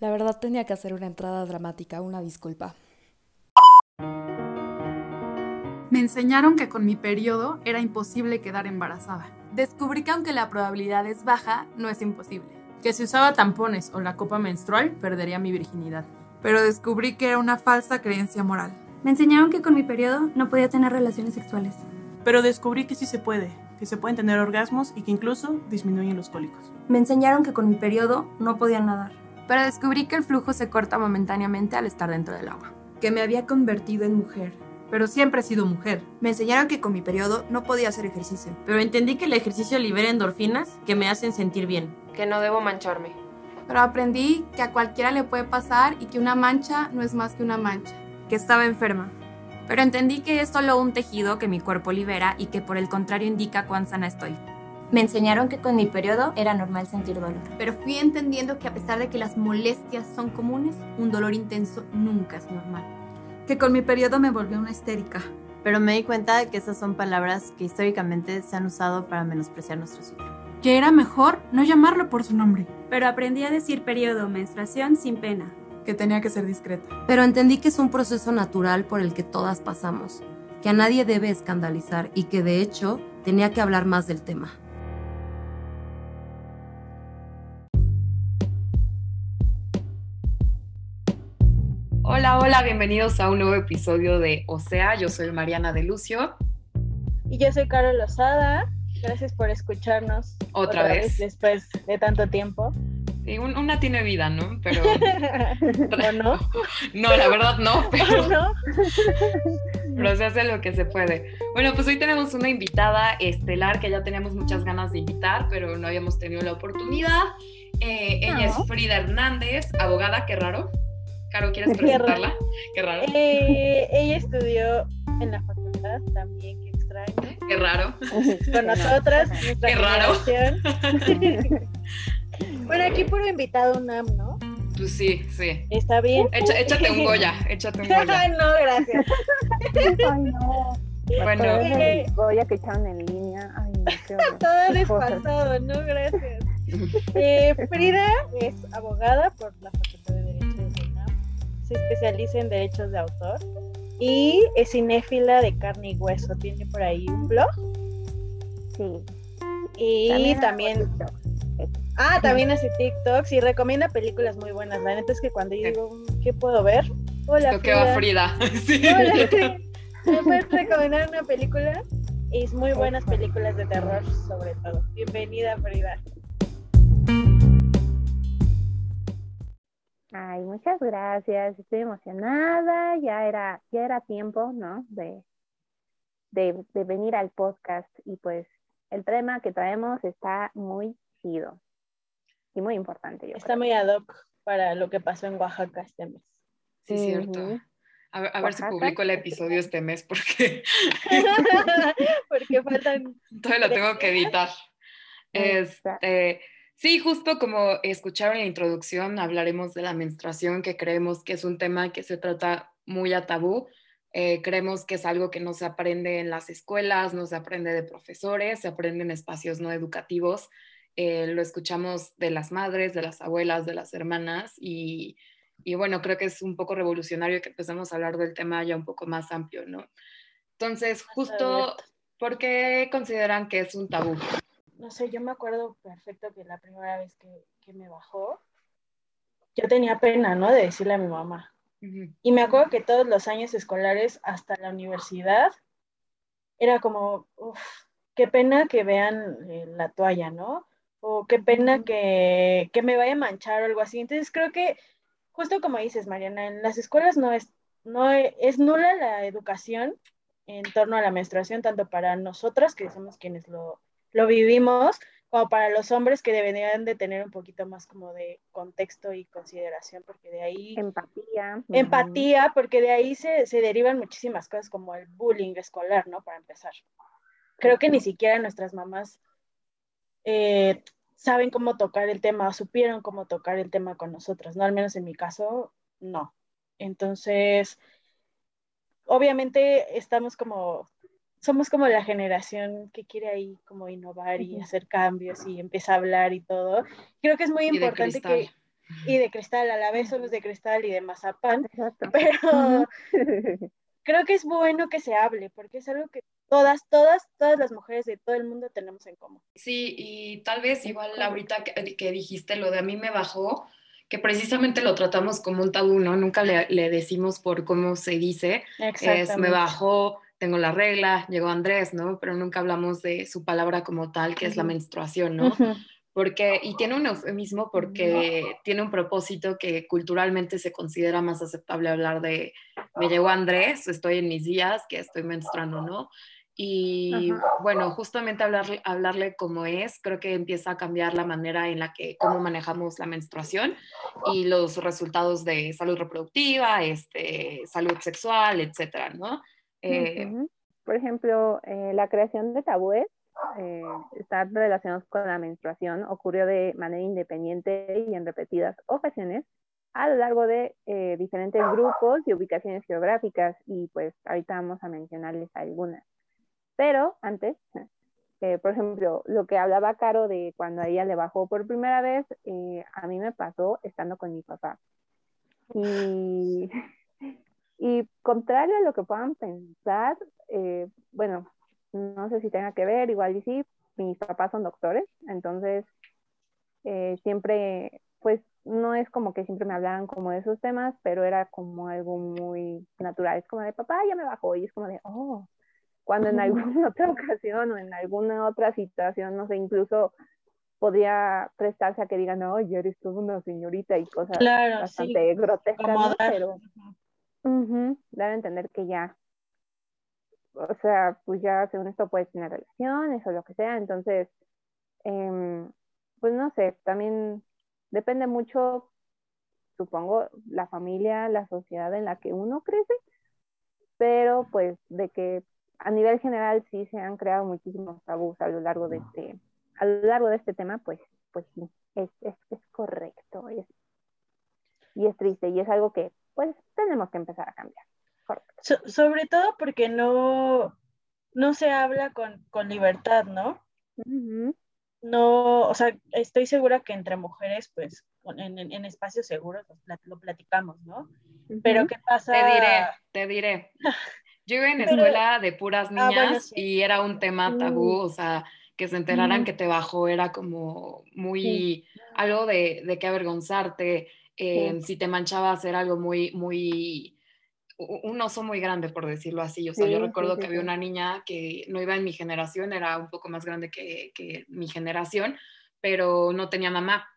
La verdad tenía que hacer una entrada dramática, una disculpa. Me enseñaron que con mi periodo era imposible quedar embarazada. Descubrí que aunque la probabilidad es baja, no es imposible. Que si usaba tampones o la copa menstrual, perdería mi virginidad. Pero descubrí que era una falsa creencia moral. Me enseñaron que con mi periodo no podía tener relaciones sexuales. Pero descubrí que sí se puede, que se pueden tener orgasmos y que incluso disminuyen los cólicos. Me enseñaron que con mi periodo no podía nadar. Pero descubrí que el flujo se corta momentáneamente al estar dentro del agua. Que me había convertido en mujer. Pero siempre he sido mujer. Me enseñaron que con mi periodo no podía hacer ejercicio. Pero entendí que el ejercicio libera endorfinas que me hacen sentir bien. Que no debo mancharme. Pero aprendí que a cualquiera le puede pasar y que una mancha no es más que una mancha. Que estaba enferma. Pero entendí que es solo un tejido que mi cuerpo libera y que por el contrario indica cuán sana estoy. Me enseñaron que con mi periodo era normal sentir dolor. Pero fui entendiendo que a pesar de que las molestias son comunes, un dolor intenso nunca es normal. Que con mi periodo me volvió una histérica. Pero me di cuenta de que esas son palabras que históricamente se han usado para menospreciar nuestro ciclo. Que era mejor no llamarlo por su nombre. Pero aprendí a decir periodo menstruación sin pena. Que tenía que ser discreta. Pero entendí que es un proceso natural por el que todas pasamos, que a nadie debe escandalizar y que de hecho tenía que hablar más del tema. Hola, hola, bienvenidos a un nuevo episodio de O sea, yo soy Mariana de Lucio. Y yo soy Carol Lozada. Gracias por escucharnos. Otra, vez. Después de tanto tiempo. Sí, una tiene vida, ¿no? Pero. ¿O no? no, la verdad no, pero. ¿No? pero se hace lo que se puede. Bueno, pues hoy tenemos una invitada estelar que ya teníamos muchas ganas de invitar, pero no habíamos tenido la oportunidad. Eh, ella es Frida Hernández, abogada, qué raro. Caro, ¿quieres presentarla? Qué raro. Eh, ella estudió en la facultad también, qué extraño. Qué raro. Con nosotras, nuestra Qué raro. bueno, aquí puro invitado UNAM, ¿no? Pues sí, sí. Está bien. Echa- échate un Goya, échate un Goya. Ay, no, gracias. Ay, no. Bueno, el Goya que echaron en línea. Ay, no, qué. Todo desfasado, no, gracias. Eh, Frida es abogada por la Facultad de Derecho. Se especializa en derechos de autor y es cinéfila de carne y hueso. Tiene por ahí un blog Sí. y también. Ah, también hace TikToks y recomienda películas muy buenas. La neta es que cuando yo digo, "Mm, ¿qué puedo ver? Hola, esto que va Frida. Sí. Hola, ¿Me puedes recomendar una película? Es muy buenas películas de terror, sobre todo. Bienvenida, Frida. Muchas gracias. Estoy emocionada. Ya era, ya era tiempo, ¿no? De, de, de venir al podcast. Y pues el tema que traemos está muy chido. Y muy importante, yo Está muy ad hoc para lo que pasó en Oaxaca este mes. Sí, cierto. Ujú. A ver, a ver si publico el episodio este mes porque Porque faltan. todavía lo tengo que editar. Este, sí, justo como escucharon en la introducción, hablaremos de la menstruación, que creemos que es un tema que se trata muy a tabú. Eh, creemos que es algo que no se aprende en las escuelas, no se aprende de profesores, se aprende en espacios no educativos. Eh, lo escuchamos de las madres, de las abuelas, de las hermanas y, y bueno, creo que es un poco revolucionario que empecemos a hablar del tema ya un poco más amplio, ¿no? Entonces, justo. ¿por qué consideran que es un tabú? No sé, yo me acuerdo perfecto que la primera vez que, que me bajó, yo tenía pena, ¿no? De decirle a mi mamá. Y me acuerdo que todos los años escolares hasta la universidad era como, uff, qué pena que vean eh, la toalla, ¿no? O qué pena que, que me vaya a manchar o algo así. Entonces creo que, justo como dices, Mariana, en las escuelas no es, no e- es nula la educación en torno a la menstruación, tanto para nosotras, que somos quienes lo, lo vivimos, como para los hombres que deberían de tener un poquito más como de contexto y consideración, porque de ahí Empatía. empatía, porque de ahí se, se derivan muchísimas cosas como el bullying escolar, ¿no? Para empezar. Creo que ni siquiera nuestras mamás eh, saben cómo tocar el tema, o supieron cómo tocar el tema con nosotras, ¿no? Al menos en mi caso, no. Entonces, obviamente estamos como, somos como la generación que quiere ahí como innovar y hacer cambios y empieza a hablar y todo. Creo que es muy Y importante que y de cristal, a la vez somos de cristal y de mazapán, pero creo que es bueno que se hable, porque es algo que todas, todas, todas las mujeres de todo el mundo tenemos en común. Sí, y tal vez igual ahorita que, que dijiste lo de a mí me bajó, que precisamente lo tratamos como un tabú, ¿no? Nunca le, le decimos por cómo se dice, es me bajó, tengo la regla, llegó Andrés, ¿no? Pero nunca hablamos de su palabra como tal, que es la menstruación, ¿no? Porque, y tiene un eufemismo porque tiene un propósito que culturalmente se considera más aceptable hablar de, me llegó Andrés, estoy en mis días, que estoy menstruando, ¿no? Y bueno, justamente hablarle, hablarle como es, creo que empieza a cambiar la manera en la que, cómo manejamos la menstruación y los resultados de salud reproductiva, este, salud sexual, etcétera, ¿no? Eh, Por ejemplo, eh, la creación de tabúes eh, está relacionados con la menstruación, ocurrió de manera independiente y en repetidas ocasiones a lo largo de eh, diferentes grupos y ubicaciones geográficas y pues ahorita vamos a mencionarles algunas. Pero antes, por ejemplo, lo que hablaba Caro de cuando a ella le bajó por primera vez, a mí me pasó estando con mi papá. Y y contrario a lo que puedan pensar, eh, bueno, no sé si tenga que ver, igual y sí, mis papás son doctores, entonces eh, siempre, pues no es como que siempre me hablaran como de esos temas, pero era como algo muy natural, es como de papá ya me bajó y es como de, oh, cuando en alguna otra ocasión o en alguna otra situación, no sé, incluso podría prestarse a que digan, no, ya eres toda una señorita y cosas bastante grotescas, pero dar a entender que ya, o sea, pues ya según esto puedes tener relaciones o lo que sea, entonces, em, pues no sé, también depende mucho, supongo, la familia, la sociedad en la que uno crece, pero pues de que a nivel general sí se han creado muchísimos tabús a lo largo de este, a lo largo de este tema, pues, pues sí, es, es, es correcto, es, y es triste, y es algo que pues tenemos que empezar a cambiar. sobre todo porque no, no se habla con, libertad, ¿no? No, o sea, estoy segura que entre mujeres, pues, en, espacios seguros lo, platicamos, ¿no? Pero ¿qué pasa? Te diré, te diré. Yo iba en escuela de puras ah, niñas y era un tema tabú, o sea, que se enteraran que te bajó era como muy algo de, de que avergonzarte. Si te manchabas era algo muy, muy, un oso muy grande, por decirlo así. O sea, yo recuerdo que había una niña que no iba en mi generación, era un poco más grande que, que, mi generación, pero no tenía mamá.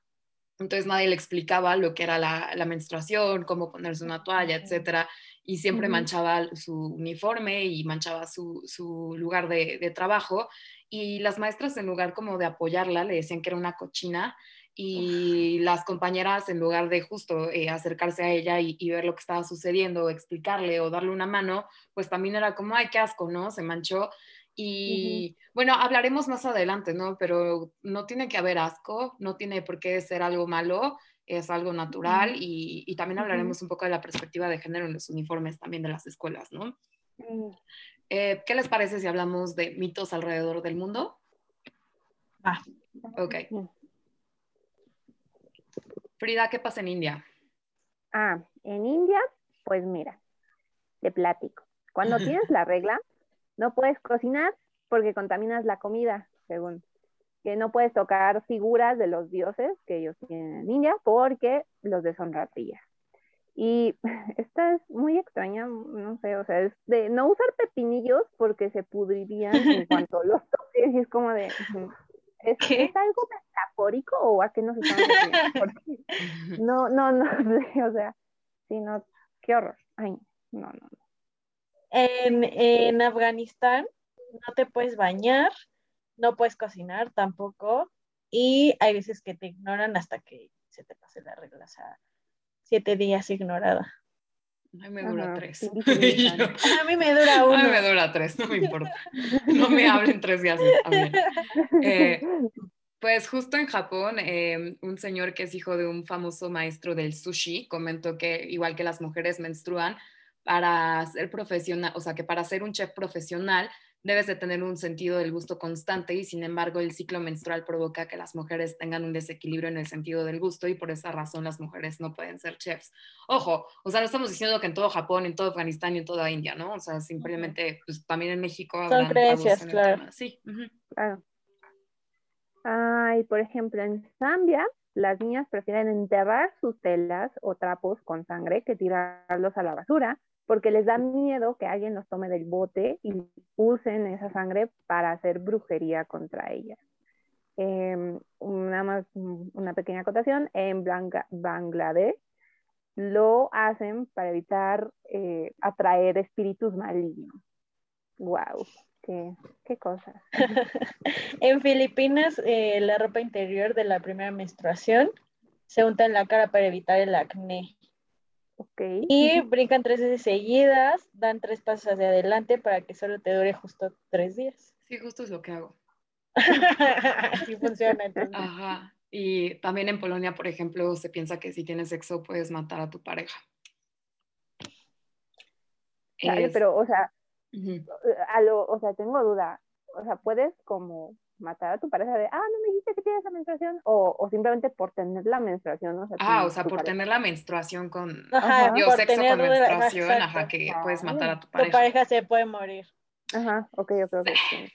Entonces nadie le explicaba lo que era la, la menstruación, cómo ponerse una toalla, etcétera. Y siempre manchaba su uniforme y manchaba su, su lugar de, de trabajo. Y las maestras, en lugar como de apoyarla, le decían que era una cochina y las compañeras en lugar de justo eh, acercarse a ella y, ver lo que estaba sucediendo, explicarle o darle una mano, pues también era como, ay, qué asco, ¿no? Se manchó. Y bueno, hablaremos más adelante, ¿no? Pero no tiene que haber asco, no tiene por qué ser algo malo, es algo natural y, también hablaremos un poco de la perspectiva de género en los uniformes también de las escuelas, ¿no? Mm. Eh, ¿Qué les parece si hablamos de mitos alrededor del mundo? Ah. Ok. Frida, ¿qué pasa en India? Ah, en India, pues mira, te platico. Cuando tienes la regla, no puedes cocinar porque contaminas la comida, según. Que no puedes tocar figuras de los dioses que ellos tienen en India porque los deshonraría. Y esta es muy extraña, no sé, o sea, es de no usar pepinillos porque se pudrirían en cuanto los toques y es como de, ¿Es, ¿Es, algo metafórico o a qué nos estamos refiriendo? No, no, no, o sea, sí, no, qué horror. Ay, no, no, no. En, en Afganistán no te puedes bañar, no puedes cocinar tampoco, y hay veces que te ignoran hasta que se te pase la regla, o sea, siete días ignorada. A mí me dura tres. a mí me dura uno. A mí me dura tres, no me importa. No me hablen tres días. Eh, pues justo en Japón, em, un señor que es hijo de un famoso maestro del sushi comentó que igual que las mujeres menstruan, para ser profesional, o sea, que para ser un chef profesional debes de tener un sentido del gusto constante y sin embargo el ciclo menstrual provoca que las mujeres tengan un desequilibrio en el sentido del gusto y por esa razón las mujeres no pueden ser chefs. Ojo, o sea, no estamos diciendo que en todo Japón, en todo Afganistán y en toda India, ¿no? O sea, simplemente, pues también en México. Son creencias, claro. Sí. Claro. Ay, por ejemplo, en Zambia, las niñas prefieren enterrar sus telas o trapos con sangre que tirarlos a la basura porque les da miedo que alguien los tome del bote y usen esa sangre para hacer brujería contra ellas. Eh, nada más una pequeña acotación, en Bangladesh lo hacen para evitar eh, atraer espíritus malignos. ¡Wow! Qué, qué cosas. en Filipinas, eh, la ropa interior de la primera menstruación se unta en la cara para evitar el acné. Y brincan tres veces seguidas, dan tres pasos hacia adelante para que solo te dure justo tres días. Sí, justo es lo que hago. Así funciona entonces. Ajá. Y también en Polonia, por ejemplo, se piensa que si tienes sexo puedes matar a tu pareja. pero, o sea, a lo, o sea, tengo duda. O sea, puedes como matar a tu pareja de, ah, no me dijiste que tienes la menstruación, o, o simplemente por tener la menstruación. O sea, ah, o sea, por tener la menstruación con, ajá, yo sexo con menstruación, ajá, que puedes matar a tu pareja. Tu pareja se puede morir. Ajá, ok, yo creo que sí.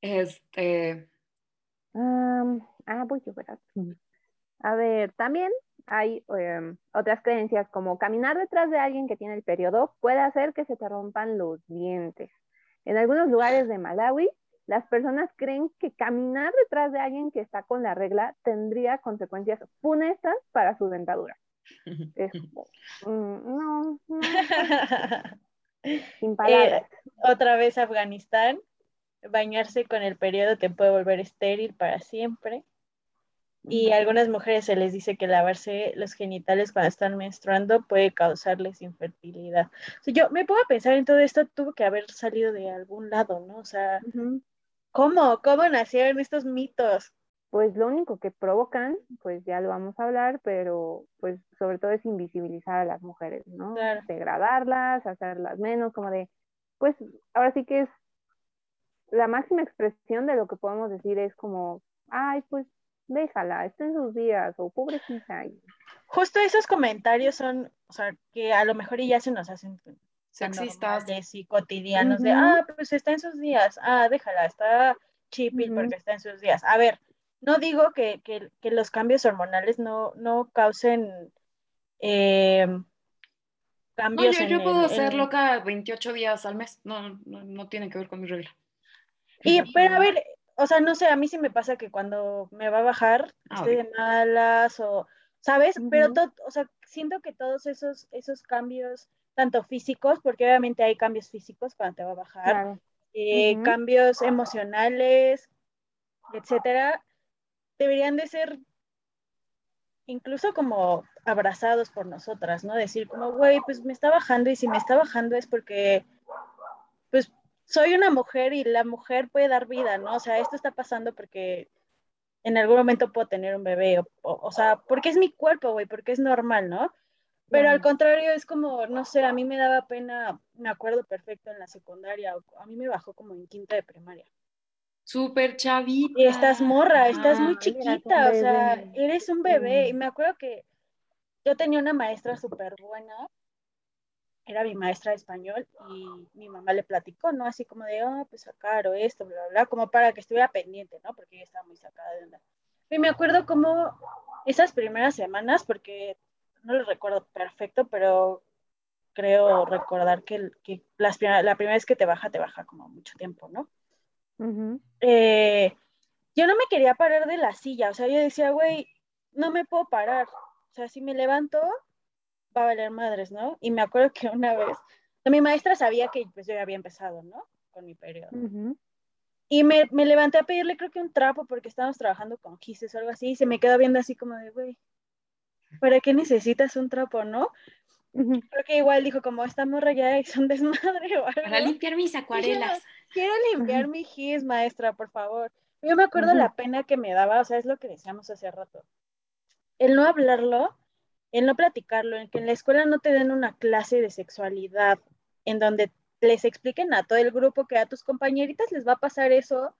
este. ah, voy yo, ¿verdad? A ver, también hay em, otras creencias como caminar detrás de alguien que tiene el periodo puede hacer que se te rompan los dientes. En algunos lugares de Malawi, las personas creen que caminar detrás de alguien que está con la regla tendría consecuencias funestas para su dentadura. Es mm, no, no, sin palabras. Eh, otra vez Afganistán, bañarse con el periodo te puede volver estéril para siempre. Y a algunas mujeres se les dice que lavarse los genitales cuando están menstruando puede causarles infertilidad. yo me a pensar en todo esto, tuvo que haber salido de algún lado, ¿no? O sea, ¿cómo? ¿Cómo nacieron estos mitos? Pues lo único que provocan, pues ya lo vamos a hablar, pero pues sobre todo es invisibilizar a las mujeres, ¿no? Degradarlas, hacerlas menos, como de, pues ahora sí que es la máxima expresión de lo que podemos decir es como, ay, pues déjala, está en sus días, o pobrecita. Justo esos comentarios son, o sea, que a lo mejor ya se nos hacen sexistas y cotidianos de, ah, pues está en sus días, ah, déjala, está chipil porque está en sus días. A ver, no digo que, que, que los cambios hormonales no, no causen eh, cambios. No, yo, yo puedo ser loca 28 días al mes, no, no, no tiene que ver con mi regla. Y, pero a ver, o sea, no sé, a mí sí me pasa que cuando me va a bajar, ah, estoy de malas o, ¿sabes? Pero, o sea, siento que todos esos, esos cambios, tanto físicos, porque obviamente hay cambios físicos cuando te va a bajar, eh, cambios emocionales, etcétera, deberían de ser incluso como abrazados por nosotras, ¿no? Decir como, güey, pues me está bajando y si me está bajando es porque, soy una mujer y la mujer puede dar vida, ¿no? O sea, esto está pasando porque en algún momento puedo tener un bebé, o, o, sea, porque es mi cuerpo, güey, porque es normal, ¿no? Pero al contrario, es como, no sé, a mí me daba pena, me acuerdo perfecto en la secundaria, a mí me bajó como en quinta de primaria. Súper chavita. Y estás morra, estás muy chiquita, o sea, eres un bebé. Y me acuerdo que yo tenía una maestra súper buena, era mi maestra de español y mi mamá le platicó, ¿no? Así como de, oh, pues sacar o esto, bla, bla, bla, como para que estuviera pendiente, ¿no? Porque ella estaba muy sacada de onda. Y me acuerdo como esas primeras semanas, porque no lo recuerdo perfecto, pero creo recordar que, que las, la primera vez que te baja, te baja como mucho tiempo, ¿no? Eh, yo no me quería parar de la silla, o sea, yo decía, güey, no me puedo parar. O sea, si me levanto, va a valer madres, ¿no? Y me acuerdo que una vez, mi maestra sabía que pues yo ya había empezado, ¿no? Con mi periodo. Y me, me, levanté a pedirle creo que un trapo porque estábamos trabajando con quises o algo así y se me quedó viendo así como de, güey, ¿para qué necesitas un trapo, no? Creo que igual dijo como, esta morra ya es un desmadre o algo. Para limpiar mis acuarelas. Quiero, limpiar mi gis, maestra, por favor. Yo me acuerdo la pena que me daba, o sea, es lo que decíamos hace rato. El no hablarlo el no platicarlo, en que en la escuela no te den una clase de sexualidad en donde les expliquen a todo el grupo que a tus compañeritas les va a pasar eso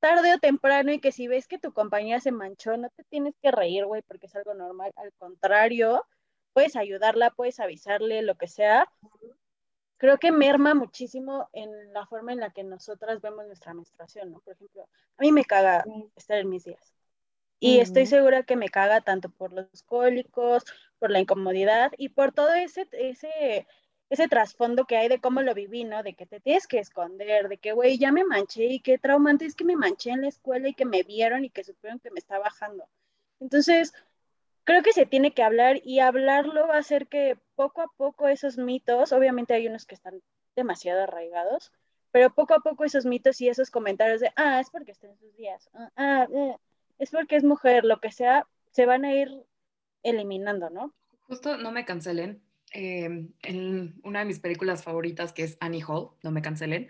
tarde o temprano y que si ves que tu compañera se manchó, no te tienes que reír, güey, porque es algo normal. Al contrario, puedes ayudarla, puedes avisarle, lo que sea. Creo que merma muchísimo en la forma en la que nosotras vemos nuestra menstruación, ¿no? Por ejemplo, a mí me caga estar en mis días. Y estoy segura que me caga tanto por los cólicos, por la incomodidad y por todo ese, ese ese trasfondo que hay de cómo lo viví, ¿no? De que te tienes que esconder, de que, güey, ya me manché y qué traumante es que me manché en la escuela y que me vieron y que supieron que me está bajando. Entonces, creo que se tiene que hablar y hablarlo va a hacer que poco a poco esos mitos, obviamente hay unos que están demasiado arraigados, pero poco a poco esos mitos y esos comentarios de, ah, es porque está en sus días, ah, ah es porque es mujer, lo que sea, se van a ir eliminando, ¿no? Justo no me cancelen, Em, en una de mis películas favoritas, que es Annie Hall, no me cancelen,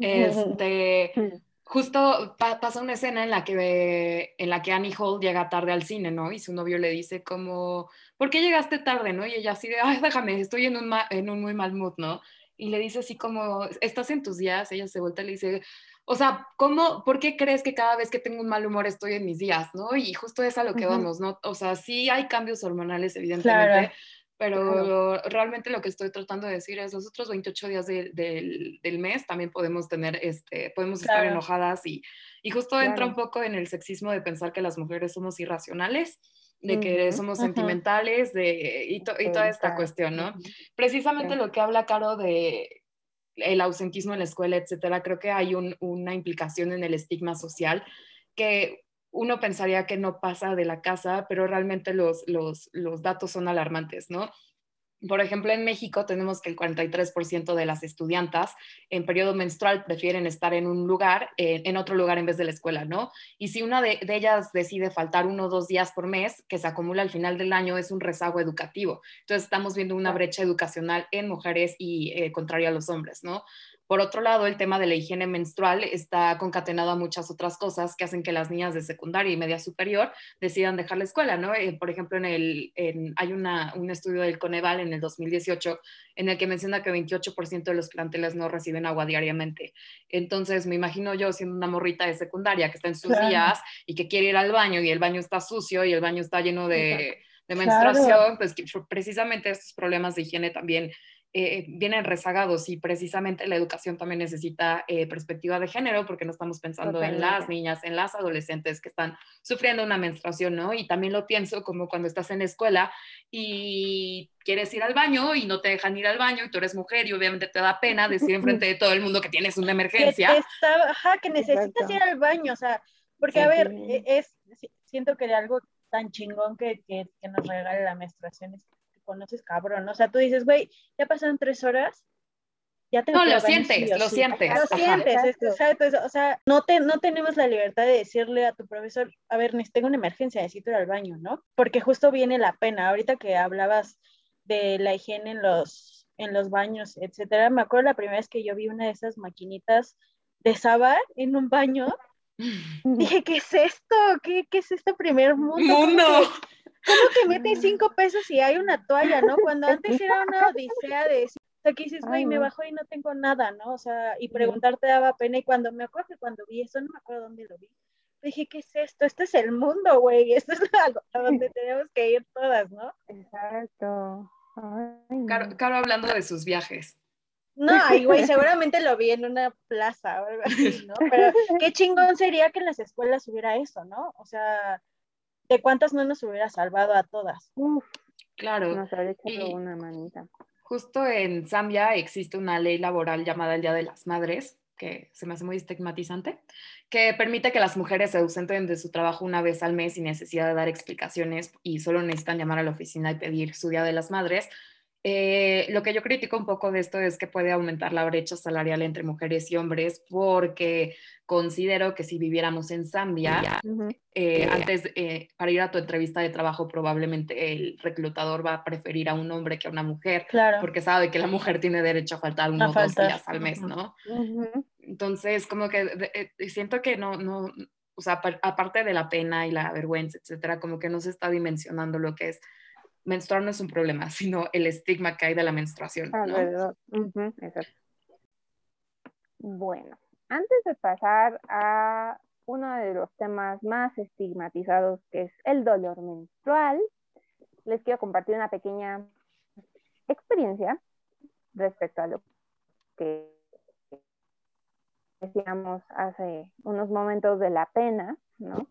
este, justo pasa una escena en la, que, en la que Annie Hall llega tarde al cine, ¿no? Y su novio le dice como, ¿por qué llegaste tarde, no? Y ella así de, ay, déjame, estoy en un, en un muy mal mood, ¿no? Y le dice así como, ¿estás en tus días? Ella se vuelve y le dice, o sea, ¿cómo, por qué crees que cada vez que tengo un mal humor estoy en mis días, no? Y justo es a lo que vamos, ¿no? O sea, sí hay cambios hormonales, evidentemente, pero realmente lo que estoy tratando de decir es los otros 28 días del mes también podemos tener, este, podemos estar enojadas y, y justo entra un poco en el sexismo de pensar que las mujeres somos irracionales, de que somos sentimentales de, y, y, toda esta cuestión, ¿no? Precisamente lo que habla Caro de el ausentismo en la escuela, etcétera, creo que hay un, una implicación en el estigma social que uno pensaría que no pasa de la casa, pero realmente los, datos son alarmantes, ¿no? Por ejemplo, en México tenemos que el 43% de las estudiantas en periodo menstrual prefieren estar en un lugar, en otro lugar en vez de la escuela, ¿no? Y si una de, ellas decide faltar uno o dos días por mes, que se acumula al final del año, es un rezago educativo. Entonces estamos viendo una brecha educacional en mujeres y eh, contraria a los hombres, ¿no? Por otro lado, el tema de la higiene menstrual está concatenado a muchas otras cosas que hacen que las niñas de secundaria y media superior decidan dejar la escuela, ¿no? Eh, por ejemplo, en el, hay un estudio del Coneval en el 2018 en el que menciona que 28% de los planteles no reciben agua diariamente. Entonces, me imagino yo siendo una morrita de secundaria que está en sus días y que quiere ir al baño y el baño está sucio y el baño está lleno de, menstruación, pues precisamente estos problemas de higiene también eh, vienen rezagados y precisamente la educación también necesita eh, perspectiva de género porque no estamos pensando en las niñas, en las adolescentes que están sufriendo una menstruación, ¿no? Y también lo pienso como cuando estás en la escuela y quieres ir al baño y no te dejan ir al baño y tú eres mujer y obviamente te da pena decir enfrente de todo el mundo que tienes una emergencia. Que, ajá, que necesitas ir al baño, o sea, porque a ver, e, es, siento que de algo tan chingón que, que, que nos regale la menstruación es conoces cabrón. O sea, tú dices, güey, ya pasaron tres horas, ya te No, lo sientes, lo sientes. Lo sientes, o sea, no, te, no tenemos la libertad de decirle a tu profesor, a ver, tengo una emergencia, necesito ir al baño, ¿no? Porque justo viene la pena. Ahorita que hablabas de la higiene en los, en los baños, etcétera, me acuerdo la primera vez que yo vi una de esas maquinitas de Sabar en un baño. Dije, ¿qué es esto? ¿Qué, qué es este primer mundo? ¡Mundo! ¿Cómo que metes cinco pesos y hay una toalla, no? Cuando antes era una odisea de decir, o sea, que dices, güey, me bajo y no tengo nada, ¿no? O sea, y preguntarte daba pena. Y cuando me acuerdo que cuando vi eso, no me acuerdo dónde lo vi, dije, ¿qué es esto? Este es el mundo, güey. Esto es algo a donde tenemos que ir todas, ¿no? Exacto. Caro, hablando de sus viajes. No, ay, güey, seguramente lo vi en una plaza o algo así, ¿no? Pero qué chingón sería que en las escuelas hubiera eso, ¿no? O sea, ¿de cuántas no nos hubiera salvado a todas? claro. Nos habría echado una manita. Justo en Zambia existe una ley laboral llamada el Día de las Madres, que se me hace muy estigmatizante, que permite que las mujeres se ausenten de su trabajo una vez al mes sin necesidad de dar explicaciones y solo necesitan llamar a la oficina y pedir su Día de las Madres eh, lo que yo critico un poco de esto es que puede aumentar la brecha salarial entre mujeres y hombres porque considero que si viviéramos en Zambia, eh, antes, eh, para ir a tu entrevista de trabajo, probablemente el reclutador va a preferir a un hombre que a una mujer, porque sabe que la mujer tiene derecho a faltar unos dos días al mes, ¿no? Entonces, como que siento que no, no, o sea, aparte de la pena y la vergüenza, etcétera, como que no se está dimensionando lo que es menstruar no es un problema, sino el estigma que hay de la menstruación. ¿no? Bueno, antes de pasar a uno de los temas más estigmatizados, que es el dolor menstrual, les quiero compartir una pequeña experiencia respecto a lo que decíamos hace unos momentos de la pena, ¿no?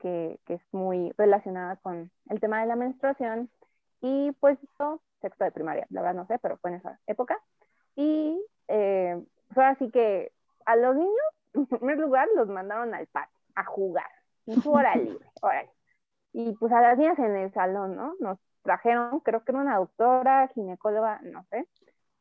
Que, es muy relacionada con el tema de la menstruación. Y pues esto, sexto de primaria, la verdad no sé, pero fue en esa época. Y eh, fue así que a los niños, en primer lugar, los mandaron al patio a jugar, y su hora libre, Y pues a las niñas en el salón, ¿no? Nos trajeron, creo que era una doctora, ginecóloga, no sé,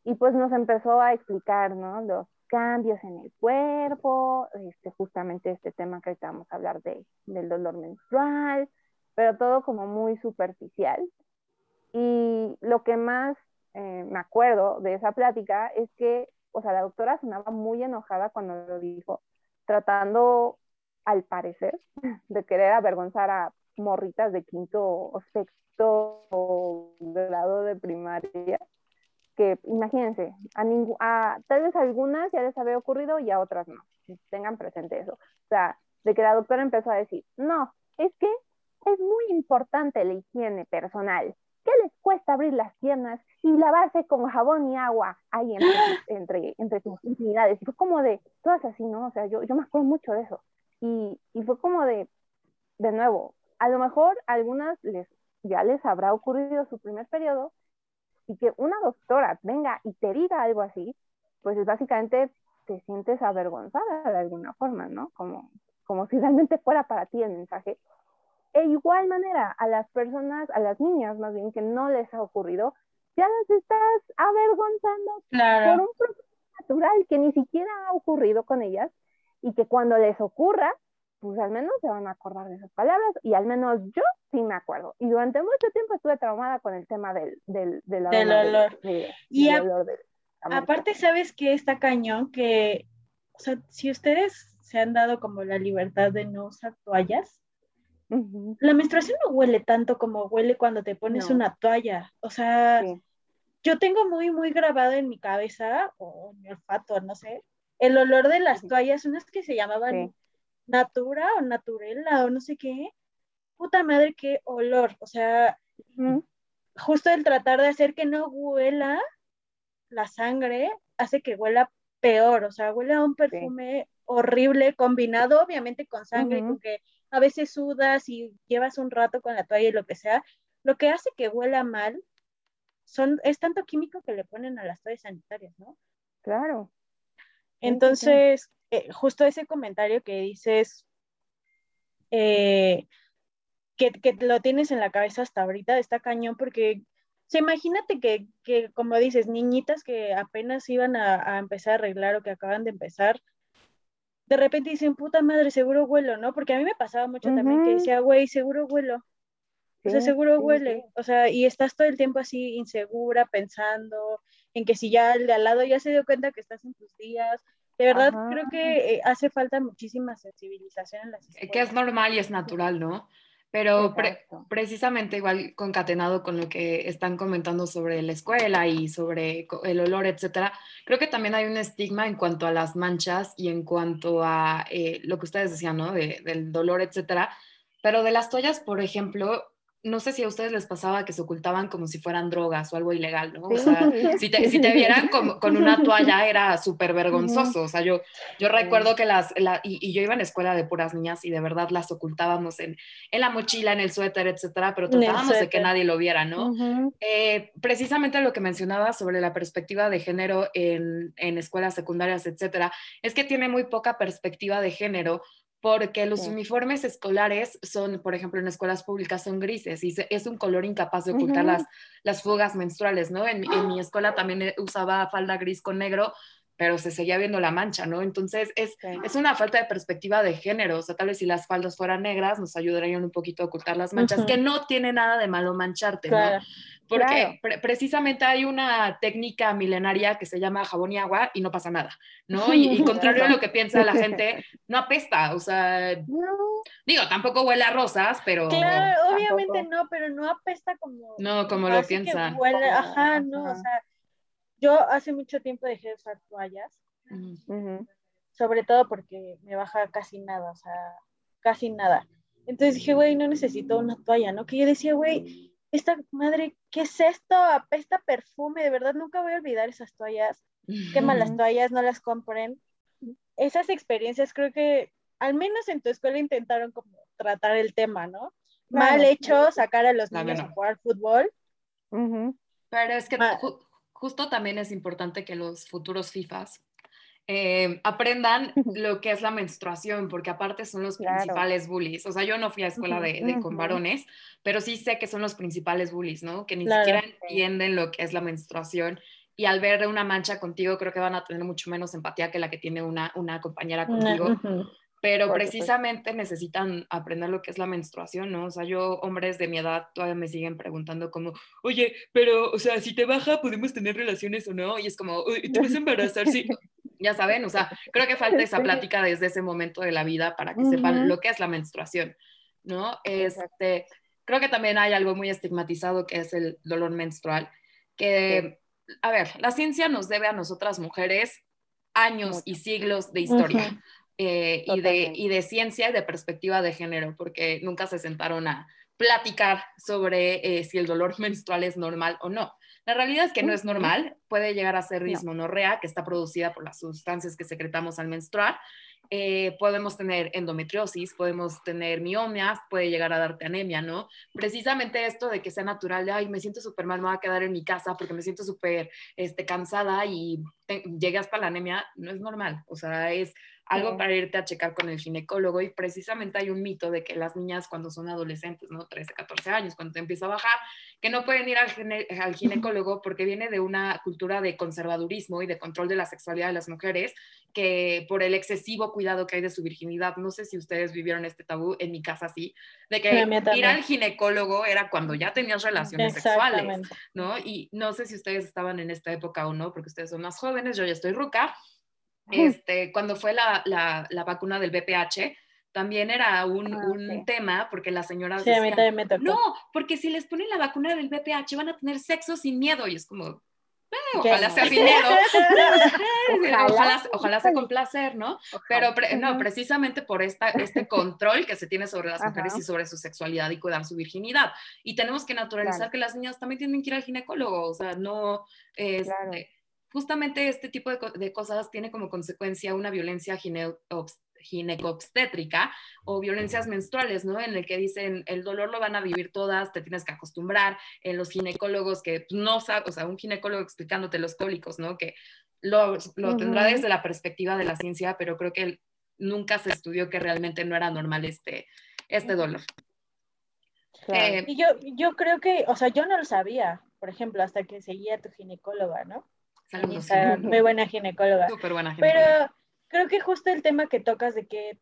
y pues nos empezó a explicar, ¿no? Los cambios en el cuerpo, este, justamente este tema que ahorita vamos a hablar de, del dolor menstrual, pero todo como muy superficial. Y lo que más eh, me acuerdo de esa plática es que, o sea, la doctora sonaba muy enojada cuando lo dijo, tratando, al parecer, de querer avergonzar a morritas de quinto o sexto grado de primaria que imagínense, a, a tal vez algunas ya les había ocurrido y a otras no. Tengan presente eso. O sea, de que la doctora empezó a decir, no, es que es muy importante la higiene personal. ¿Qué les cuesta abrir las piernas y lavarse con jabón y agua ahí entre, entre, entre sus intimidades? Y fue como de, todas así, ¿no? O sea, yo, yo me acuerdo mucho de eso. Y, y fue como de, de nuevo, a lo mejor a algunas les, ya les habrá ocurrido su primer periodo, y que una doctora venga y te diga algo así, pues es básicamente te sientes avergonzada de alguna forma, ¿no? Como, como si realmente fuera para ti el mensaje. E igual manera, a las personas, a las niñas más bien que no les ha ocurrido, ya las estás avergonzando por un proceso natural que ni siquiera ha ocurrido con ellas y que cuando les ocurra, pues al menos se van a acordar de esas palabras y al menos yo sí me acuerdo. Y durante mucho tiempo estuve traumada con el tema del, del, del, olor. y aparte, ¿sabes que está cañón? Que, o sea, si ustedes se han dado como la libertad de no usar toallas, la menstruación no huele tanto como huele cuando te pones una toalla. O sea, yo tengo muy, muy grabado en mi cabeza, o en mi olfato, no sé, el olor de las toallas, unas que se llamaban natura o naturela o no sé qué, puta madre, qué olor. O sea, justo el tratar de hacer que no huela la sangre hace que huela peor, o sea, huele a un perfume horrible combinado obviamente con sangre, con que a veces sudas y llevas un rato con la toalla y lo que sea, lo que hace que huela mal son, es tanto químico que le ponen a las toallas sanitarias, ¿no? Claro. Entonces, eh, justo ese comentario que dices, eh, que, que, lo tienes en la cabeza hasta ahorita, está cañón, porque o imagínate que, que, como dices, niñitas que apenas iban a, a, empezar a arreglar o que acaban de empezar, de repente dicen, puta madre, seguro huelo, ¿no? Porque a mí me pasaba mucho también que decía, güey, seguro huelo. o sea, seguro huele. O sea, y estás todo el tiempo así insegura, pensando en que si ya el de al lado ya se dio cuenta que estás en tus días, de verdad, creo que eh, hace falta muchísima sensibilización en las escuelas. Que es normal y es natural, ¿no? Pero precisamente igual concatenado con lo que están comentando sobre la escuela y sobre el olor, etcétera, creo que también hay un estigma en cuanto a las manchas y en cuanto a eh, lo que ustedes decían, ¿no? del dolor, etcétera. Pero de las toallas, por ejemplo, no sé si a ustedes les pasaba que se ocultaban como si fueran drogas o algo ilegal, ¿no? O sea, si te, si te vieran con, con, una toalla era súper vergonzoso. O sea, yo, yo recuerdo que las, y, yo iba en escuela de puras niñas y de verdad las ocultábamos en, en la mochila, en el suéter, etcétera, pero tratábamos de que nadie lo viera, ¿no? Eh, precisamente lo que mencionaba sobre la perspectiva de género en, en escuelas secundarias, etcétera, es que tiene muy poca perspectiva de género porque los uniformes escolares son, por ejemplo, en escuelas públicas son grises y es un color incapaz de ocultar las, las fugas menstruales, ¿no? En, en, mi escuela también eh, usaba falda gris con negro, pero se seguía viendo la mancha, ¿no? Entonces es, es una falta de perspectiva de género, o sea, tal vez si las faldas fueran negras nos ayudarían un poquito a ocultar las manchas, que no tiene nada de malo mancharte, ¿no? Porque precisamente hay una técnica milenaria que se llama jabón y agua y no pasa nada, ¿no? Y, contrario a lo que piensa la gente, no apesta, o sea, digo, tampoco huele a rosas, pero... Claro, obviamente no, pero no apesta como... No, como lo piensan. ajá, no, o sea yo hace mucho tiempo dejé de usar toallas Sobre todo porque me baja casi nada, o sea, casi nada. Entonces dije, güey, no necesito una toalla, ¿no? Que yo decía, güey, esta madre, ¿qué es esto? Apesta perfume, de verdad nunca voy a olvidar esas toallas. Qué malas toallas, no las compren. Esas experiencias creo que al menos en tu escuela intentaron como tratar el tema, ¿no? Mal hecho sacar a los niños a jugar fútbol. Pero es que justo también es importante que los futuros FIFAs eh, aprendan lo que es la menstruación, porque aparte son los principales bullies. O sea, yo no fui a escuela de, con varones, pero sí sé que son los principales bullies, ¿no? Que ni siquiera entienden lo que es la menstruación y al ver una mancha contigo creo que van a tener mucho menos empatía que la que tiene una, una compañera contigo. Pero precisamente necesitan aprender lo que es la menstruación, ¿no? O sea, yo, hombres de mi edad, todavía me siguen preguntando como, oye, pero, o sea, si te baja, ¿podemos tener relaciones o no? Y es como, ¿te vas a embarazar? Sí. ya saben, o sea, creo que falta esa plática desde ese momento de la vida para que sepan lo que es la menstruación, ¿no? Este, creo que también hay algo muy estigmatizado que es el dolor menstrual, que a ver, la ciencia nos debe a nosotras mujeres años y siglos de historia. Eh, y, de, y de ciencia y de perspectiva de género, porque nunca se sentaron a platicar sobre eh, si el dolor menstrual es normal o no. La realidad es que no es normal, puede llegar a ser dismonorrea, que está producida por las sustancias que secretamos al menstruar, eh, podemos tener endometriosis, podemos tener miomias, puede llegar a darte anemia, ¿no? Precisamente esto de que sea natural, de, ay, me siento súper mal, me voy a quedar en mi casa porque me siento súper este, cansada y llegas hasta la anemia, no es normal, o sea, es algo para irte a checar con el ginecólogo y precisamente hay un mito de que las niñas cuando son adolescentes, ¿no? 13, 14 años, cuando te empieza a bajar, que no pueden ir al, al, ginecólogo porque viene de una cultura de conservadurismo y de control de la sexualidad de las mujeres, que por el excesivo cuidado que hay de su virginidad, no sé si ustedes vivieron este tabú, en mi casa sí, de que ir al ginecólogo era cuando ya tenías relaciones sexuales, ¿no? Y no sé si ustedes estaban en esta época o no, porque ustedes son más jóvenes, yo ya estoy ruca, este, cuando fue la, la, la vacuna del BPH, también era un, ah, un tema porque las señoras sí, decían, me tocó. no, porque si les ponen la vacuna del BPH van a tener sexo sin miedo y es como, eh, ojalá sea sin miedo, ojalá, ojalá, sea con placer, ¿no? Pero no, precisamente por esta, este control que se tiene sobre las mujeres y sobre su sexualidad y cuidar su virginidad. Y tenemos que naturalizar que las niñas también tienen que ir al ginecólogo, o sea, no, es este, justamente este tipo de, cosas tiene como consecuencia una violencia ginecobstétrica o violencias menstruales, ¿no? En el que dicen, el dolor lo van a vivir todas, te tienes que acostumbrar, en los ginecólogos que no saben, o sea, un ginecólogo explicándote los cólicos, ¿no? Que lo, lo tendrá desde la perspectiva de la ciencia, pero creo que nunca se estudió que realmente no era normal este, este dolor. Eh, y yo, yo creo que, o sea, yo no lo sabía, por ejemplo, hasta que seguía a tu ginecóloga, ¿no? Saludos. muy buena ginecóloga. Súper buena ginecóloga. Pero creo que justo el tema que tocas de que,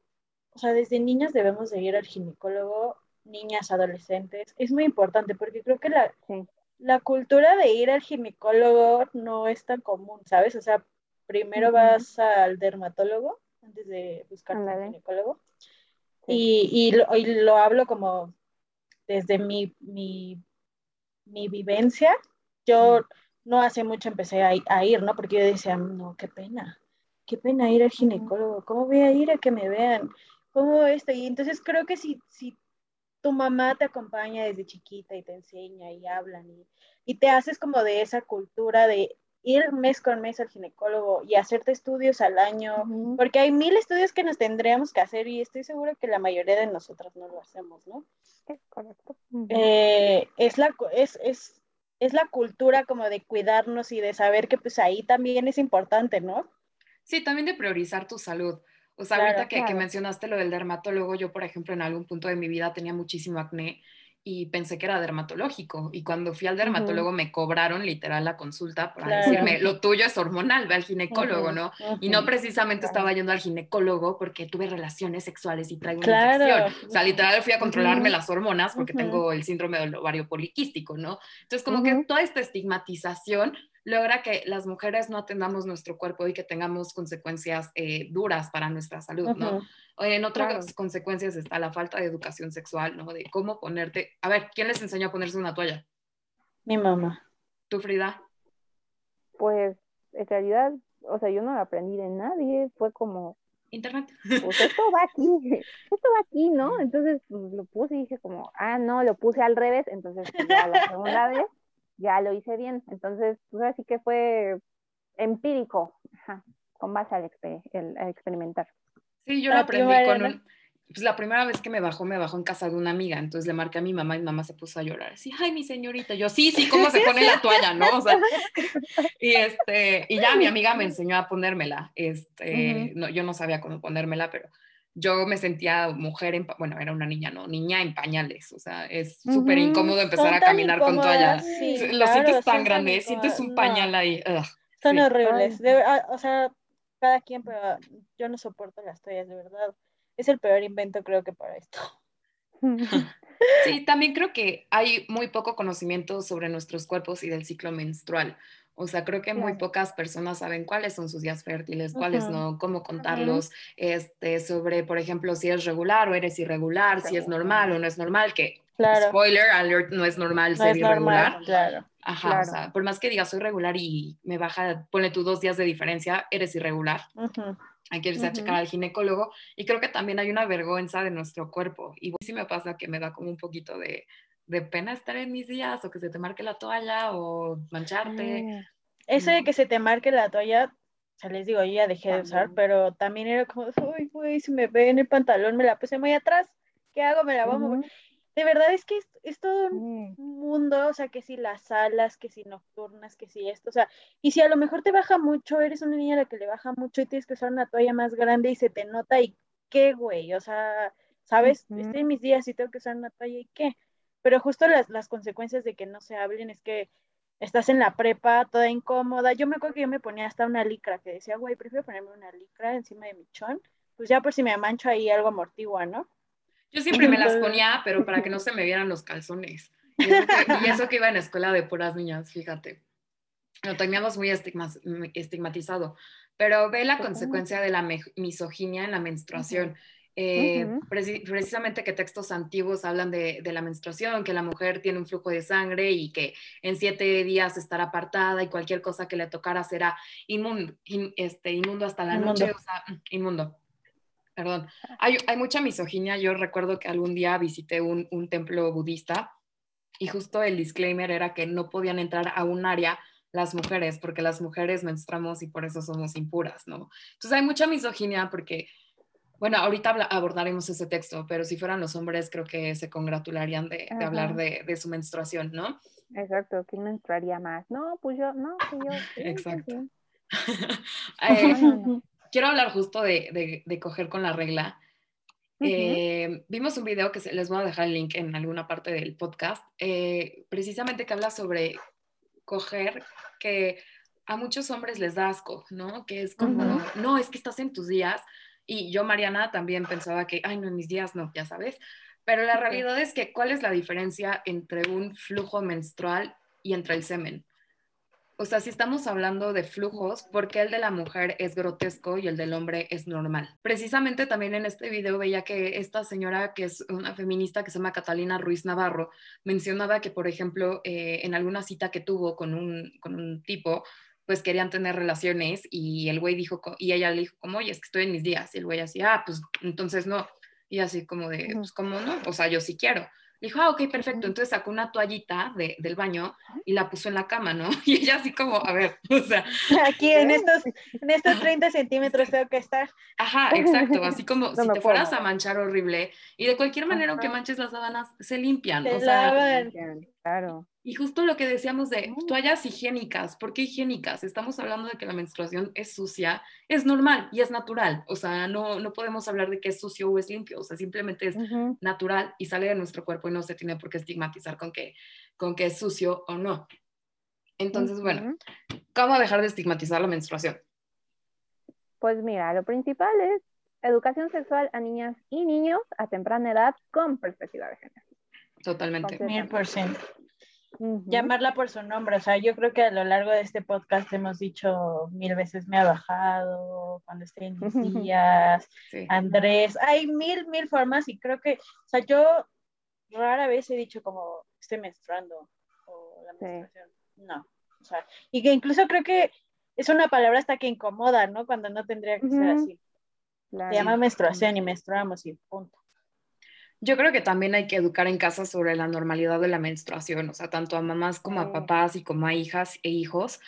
o sea, desde niñas debemos de ir al ginecólogo, niñas, adolescentes, es muy importante porque creo que la, la cultura de ir al ginecólogo no es tan común, ¿sabes? O sea, primero vas al dermatólogo antes de buscar un ginecólogo. Y, y, lo, y, lo, hablo como desde mi, mi, mi vivencia. Yo no hace mucho empecé a, ir, ¿no? Porque yo decía, no, qué pena, qué pena ir al ginecólogo, ¿cómo voy a ir a que me vean? ¿Cómo esto? Y entonces creo que si, si tu mamá te acompaña desde chiquita y te enseña y hablan y, y te haces como de esa cultura de ir mes con mes al ginecólogo y hacerte estudios al año, porque hay mil estudios que nos tendríamos que hacer y estoy segura que la mayoría de nosotros no lo hacemos, ¿no? Es correcto. Eh, es, la, es, es, es la cultura como de cuidarnos y de saber que pues ahí también es importante, ¿no? Sí, también de priorizar tu salud. O sea, ahorita que, que, mencionaste lo del dermatólogo, yo, por ejemplo, en algún punto de mi vida tenía muchísimo acné y pensé que era dermatológico. Y cuando fui al dermatólogo me cobraron literal la consulta para decirme, lo tuyo es hormonal, ve al ginecólogo, ¿no? Y no precisamente estaba yendo al ginecólogo porque tuve relaciones sexuales y traigo una infección. O sea, literal fui a controlarme las hormonas porque tengo el síndrome del ovario poliquístico, ¿no? Entonces, como que toda esta estigmatización logra que las mujeres no atendamos nuestro cuerpo y que tengamos consecuencias eh, duras para nuestra salud, ¿no? En otras consecuencias está la falta de educación sexual, ¿no? De cómo ponerte. A ver, ¿quién les enseñó a ponerse una toalla? Mi mamá. ¿Tú, Frida? Pues, en realidad, o sea, yo no lo aprendí de nadie, fue como, internet. Pues esto va aquí, esto va aquí, ¿no? Entonces pues, lo puse y dije como, ah, no, lo puse al revés, entonces pues, ya la segunda vez ya lo hice bien. Entonces, pues así que fue empírico, con base al, experimentar. Sí, yo lo aprendí con un, pues la primera vez que me bajó, me bajó en casa de una amiga, entonces le marqué a mi mamá y mi mamá se puso a llorar, así, ay, mi señorita, yo, sí, sí, ¿cómo se pone la toalla, no? O sea, y este, y ya mi amiga me enseñó a ponérmela, este, no, yo no sabía cómo ponérmela, pero yo me sentía mujer, en, bueno, era una niña, ¿no? Niña en pañales, o sea, es súper incómodo empezar a caminar con toalla. Lo sientes tan grande, sientes un pañal ahí. son horribles, ah, o sea, cada quien, pero yo no soporto las toallas, de verdad es el peor invento creo que para esto. Sí, también creo que hay muy poco conocimiento sobre nuestros cuerpos y del ciclo menstrual. O sea, creo que muy pocas personas saben cuáles son sus días fértiles, cuáles no, cómo contarlos, este, sobre, por ejemplo, si es regular o eres irregular, si es normal o no es normal, que spoiler alert, no es normal ser irregular. claro. Ajá, o sea, por más que digas soy regular y me baja, pone tú dos días de diferencia, eres irregular hay que irse a checar al ginecólogo y creo que también hay una vergüenza de nuestro cuerpo y sí me pasa que me da como un poquito de, de pena estar en mis días o que se te marque la toalla o mancharte. Mm. Eso de que se te marque la toalla, o sea, les digo, yo ya dejé de usar, pero también era como, uy, güey, si me ve en el pantalón, me la puse muy atrás, ¿qué hago? Me la vamos de verdad es que es, todo un mundo, o sea, que si las salas, que si nocturnas, que si esto, o sea, y si a lo mejor te baja mucho, eres una niña a la que le baja mucho y tienes que usar una toalla más grande y se te nota y qué, güey, o sea, ¿sabes? Estoy en mis días y tengo que usar una toalla y qué. Pero justo las, las consecuencias de que no se hablen es que estás en la prepa toda incómoda. Yo me acuerdo que yo me ponía hasta una licra que decía, güey, prefiero ponerme una licra encima de mi chón, pues ya por si me mancho ahí algo amortigua, ¿no? Yo siempre me las ponía, pero para que no se me vieran los calzones. Y eso que, iba en la escuela de puras niñas, fíjate. Lo teníamos muy estigmatizado. Pero ve la consecuencia de la misoginia en la menstruación. Eh, precisamente que textos antiguos hablan de, la menstruación, que la mujer tiene un flujo de sangre y que en siete días estará apartada y cualquier cosa que le tocara será inmundo, este, inmundo hasta la noche, o sea, inmundo perdón, hay, mucha misoginia. Yo recuerdo que algún día visité un, templo budista y justo el disclaimer era que no podían entrar a un área las mujeres, porque las mujeres menstruamos y por eso somos impuras, ¿no? Entonces hay mucha misoginia porque, bueno, ahorita abordaremos ese texto, pero si fueran los hombres creo que se congratularían de, hablar de, su menstruación, ¿no? Exacto, ¿quién menstruaría más? No, pues yo, no, pues yo. Exacto. eh, quiero hablar justo de, de, coger con la regla. Eh, vimos un video que les voy a dejar el link en alguna parte del podcast, eh, precisamente que habla sobre coger, que a muchos hombres les da asco, ¿no? Que es como, no, es que estás en tus días. Y yo, Mariana, también pensaba que, ay, no, en mis días no, ya sabes. Pero la realidad es que, ¿cuál es la diferencia entre un flujo menstrual y entre el semen? o sea, si estamos hablando de flujos, ¿por qué el de la mujer es grotesco y el del hombre es normal? Precisamente también en este video veía que esta señora, que es una feminista que se llama Catalina Ruiz Navarro, mencionaba que, por ejemplo, eh, en alguna cita que tuvo con un, con un tipo, pues querían tener relaciones y el güey dijo, y ella le dijo, como, oye, es que estoy en mis días. Y el güey así, ah, pues entonces no. Y así como de, pues, ¿cómo no? O sea, yo sí quiero dijo, ah, ok, perfecto. Entonces sacó una toallita de, del baño y la puso en la cama, ¿no? Y ella así como, a ver, o sea. Aquí en estos, en estos 30 centímetros tengo que estar. Ajá, exacto. Así como si te fueras a manchar horrible. Y de cualquier manera, aunque manches las sábanas, se limpian. Se o sea, Claro. Y justo lo que decíamos de toallas higiénicas, ¿por qué higiénicas? Estamos hablando de que la menstruación es sucia, es normal y es natural. O sea, no, no podemos hablar de que es sucio o es limpio, o sea, simplemente es natural y sale de nuestro cuerpo y no se tiene por qué estigmatizar con que, con que es sucio o no. Entonces, bueno, ¿cómo dejar de estigmatizar la menstruación? Pues mira, lo principal es educación sexual a niñas y niños a temprana edad con perspectiva de género. Totalmente. Mil por ciento llamarla por su nombre. O sea, yo creo que a lo largo de este podcast hemos dicho mil veces me ha bajado, cuando estoy en mis días, Andrés, hay mil, mil formas y creo que, o sea, yo rara vez he dicho como estoy menstruando o la menstruación. No. O sea, y que incluso creo que es una palabra hasta que incomoda, ¿no? Cuando no tendría que ser así. Se llama menstruación y menstruamos y punto. Yo creo que también hay que educar en casa sobre la normalidad de la menstruación, o sea, tanto a mamás como a papás y como a hijas e hijos,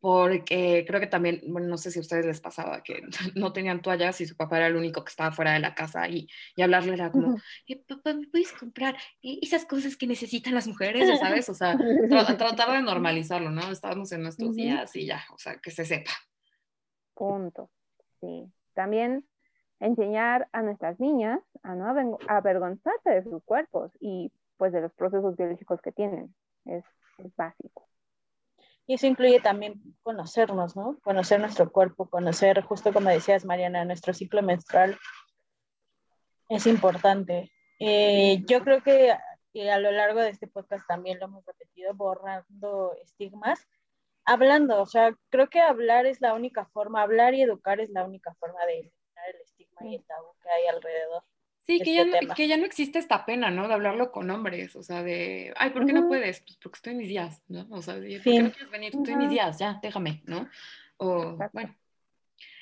porque creo que también, bueno, no sé si a ustedes les pasaba que no tenían toallas y su papá era el único que estaba fuera de la casa y, y hablarle era como, eh, papá, ¿me puedes comprar esas cosas que necesitan las mujeres? ¿Sabes? O sea, tratar de normalizarlo, ¿no? Estábamos en nuestros días y ya, o sea, que se sepa. Punto. Sí. También enseñar a nuestras niñas a no avergonzarse de sus cuerpos y pues de los procesos biológicos que tienen. Es, es básico. Y eso incluye también conocernos, ¿no? Conocer nuestro cuerpo, conocer, justo como decías, Mariana, nuestro ciclo menstrual es importante. Eh, yo creo que, a lo largo de este podcast también lo hemos repetido, borrando estigmas, hablando, o sea, creo que hablar es la única forma, hablar y educar es la única forma de estigma y el tabú que hay alrededor. Sí, que, este ya no, que ya no existe esta pena, ¿no? De hablarlo con hombres, o sea, de, ay, ¿por qué no puedes? Pues porque estoy en mis días, ¿no? O sea, ¿por qué no quieres venir? Estoy en mis días, ya, déjame, ¿no? O, bueno.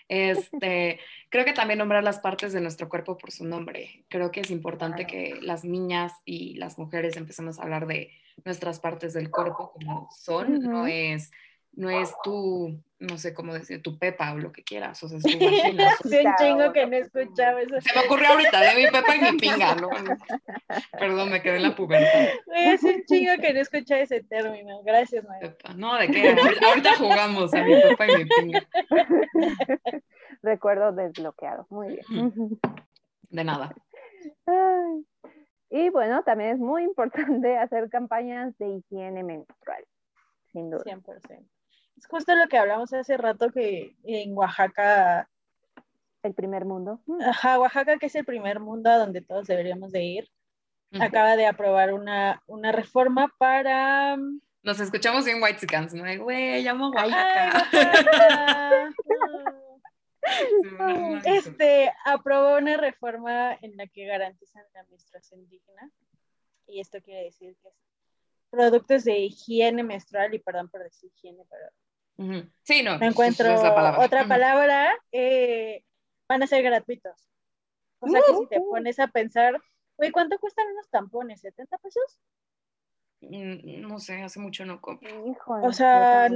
Este, creo que también nombrar las partes de nuestro cuerpo por su nombre. Creo que es importante que las niñas y las mujeres empecemos a hablar de nuestras partes del cuerpo como son, no es no es tu, no sé cómo decir, tu pepa o lo que quieras, o sea, es tu vagina. Hace un chingo que no escuchaba eso. Se me ocurrió ahorita, de mi pepa y mi pinga, ¿no? Perdón, me quedé en la pubertad. Es un chingo que no escuchaba ese término, gracias, María. No, ¿de qué? Ahorita jugamos a mi pepa y mi pinga. Recuerdo desbloqueado, muy bien. De nada. Y bueno, también es muy importante hacer campañas de higiene menstrual, sin duda. 100%. Es justo lo que hablamos hace rato que en Oaxaca... El primer mundo. Ajá, Oaxaca, que es el primer mundo a donde todos deberíamos de ir, acaba de aprobar una, una reforma para... Nos escuchamos bien White Scans, ¿no? Güey, llamo Oaxaca. este, aprobó una reforma en la que garantizan la menstruación digna. Y esto quiere decir que es productos de higiene menstrual, y perdón por decir higiene, pero Sí, no. No encuentro otra palabra. Eh, van a ser gratuitos. O sea que si te pones a pensar, oye, ¿cuánto cuestan unos tampones? ¿70 pesos? Mm, no sé, hace mucho no compro. o sea,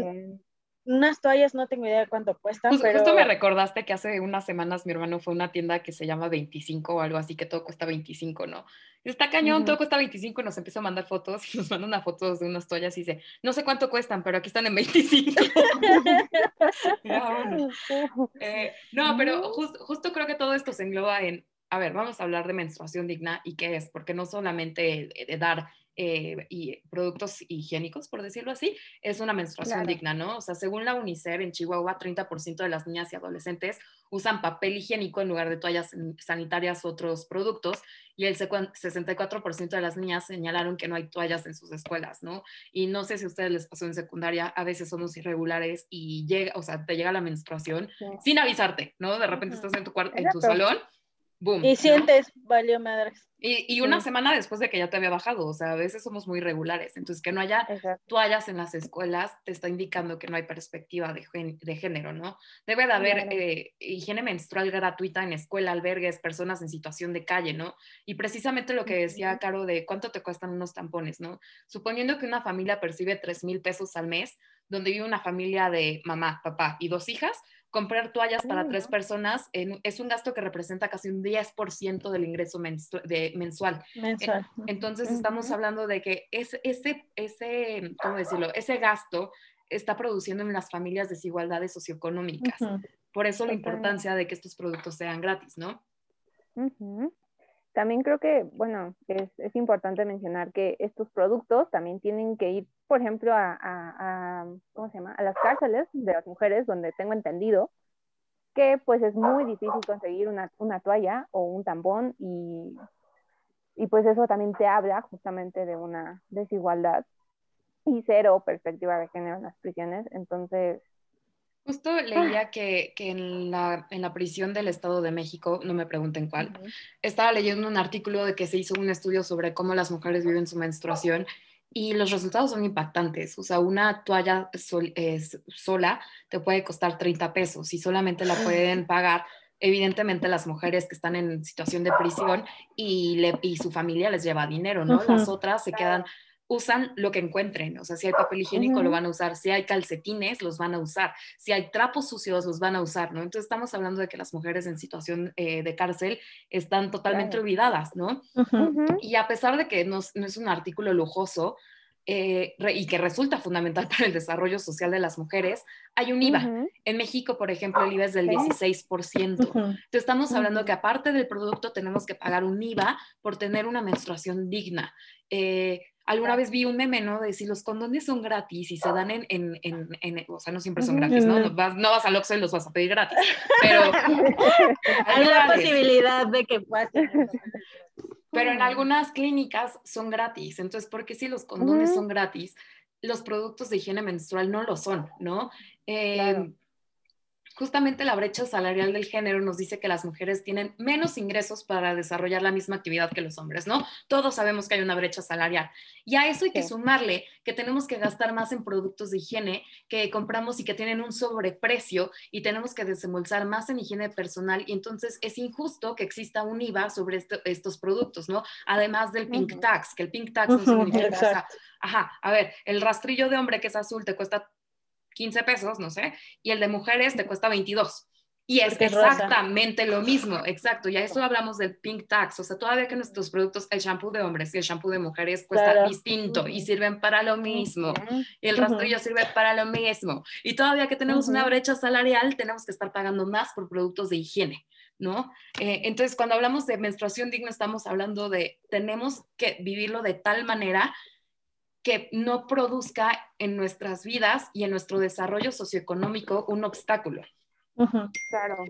unas toallas no tengo idea de cuánto cuestan, pero... Justo me recordaste que hace unas semanas mi hermano fue a una tienda que se llama 25 o algo así, que todo cuesta 25, ¿no? está cañón, todo cuesta 25 y nos empieza a mandar fotos y nos manda una foto de unas toallas y dice, no sé cuánto cuestan, pero aquí están en 25. Eh, no, pero justo creo que todo esto se engloba en, a ver, vamos a hablar de menstruación digna y qué es, porque no solamente de dar eh, y productos higiénicos, por decirlo así, es una menstruación digna, ¿no? O sea, según la UNICEF, en Chihuahua, 30% de las niñas y adolescentes usan papel higiénico en lugar de toallas sanitarias u otros productos, y el 64% de las niñas señalaron que no hay toallas en sus escuelas, ¿no? Y no sé si a ustedes les pasó en secundaria, a veces somos irregulares y llega, o sea, te llega la menstruación sin avisarte, ¿no? De repente estás en tu, cuarto, en tu salón y sientes, valió madres. Y, una semana después de que ya te había bajado, o sea, a veces somos muy regulares, entonces que no haya toallas en las escuelas te está indicando que no hay perspectiva de, de género, ¿no? Debe de haber eh, higiene menstrual gratuita en escuela, albergues, personas en situación de calle, ¿no? Y precisamente lo que decía Caro de cuánto te cuestan unos tampones, ¿no? Suponiendo que una familia percibe 3 mil pesos al mes, donde vive una familia de mamá, papá y dos hijas, comprar toallas para tres personas es un gasto que representa casi un 10% del ingreso de, mensual. Entonces estamos hablando de que ese, ese, ¿cómo decirlo? Ese gasto está produciendo en las familias desigualdades socioeconómicas. Por eso la importancia de que estos productos sean gratis, ¿no? También creo que, bueno, es, es, importante mencionar que estos productos también tienen que ir, por ejemplo, a, a, ¿cómo se llama? A las cárceles de las mujeres, donde tengo entendido que pues es muy difícil conseguir una, una toalla o un tampón y, y pues eso también te habla justamente de una desigualdad y cero perspectiva de género en las prisiones. Entonces, Justo ah. leía que, que en, la, en, la, prisión del Estado de México, no me pregunten cuál, estaba leyendo un artículo de que se hizo un estudio sobre cómo las mujeres viven su menstruación y los resultados son impactantes. O sea, una toalla sola te puede costar 30 pesos y solamente la pueden pagar evidentemente las mujeres que están en situación de prisión y, le, y su familia les lleva dinero, ¿no? Las otras se quedan usan lo que encuentren, o sea, si hay papel higiénico lo van a usar, si hay calcetines los van a usar, si hay trapos sucios los van a usar, ¿no? Entonces estamos hablando de que las mujeres en situación eh, de cárcel están totalmente olvidadas, ¿no? Y a pesar de que no, es un artículo lujoso, eh, y que resulta fundamental para el desarrollo social de las mujeres, hay un IVA. En México, por ejemplo, el IVA es del 16%. Entonces estamos hablando que aparte del producto tenemos que pagar un IVA por tener una menstruación digna. Eh, Alguna vez vi un meme, ¿no? De si los condones son gratis y se dan en, en, en, o sea, no siempre son gratis, ¿no? No vas, no vas al Oxxo y los vas a pedir gratis, pero... hay la posibilidad de que puedas... Pero en algunas clínicas son gratis, entonces, ¿por qué si los condones son gratis, los productos de higiene menstrual no lo son, ¿no? Eh, justamente la brecha salarial del género nos dice que las mujeres tienen menos ingresos para desarrollar la misma actividad que los hombres, ¿no? Todos sabemos que hay una brecha salarial. Y a eso hay que sumarle que tenemos que gastar más en productos de higiene que compramos y que tienen un sobreprecio y tenemos que desembolsar más en higiene personal y entonces es injusto que exista un IVA sobre estos productos, ¿no? Además del pink tax, que el pink tax no significa, ajá, a ver, el rastrillo de hombre que es azul te cuesta 15 pesos, no sé, y el de mujeres te cuesta 22. Y es exactamente lo mismo, exacto. Y a eso hablamos del pink tax. O sea, todavía que nuestros productos, el shampoo de hombres y el shampoo de mujeres cuesta distinto y sirven para lo mismo. Y el rastrillo sirve para lo mismo. Y todavía que tenemos una brecha salarial, tenemos que estar pagando más por productos de higiene. ¿No? Eh, entonces, cuando hablamos de menstruación digna, estamos hablando de tenemos que vivirlo de tal manera que no produzca en nuestras vidas y en nuestro desarrollo socioeconómico un obstáculo. Claro.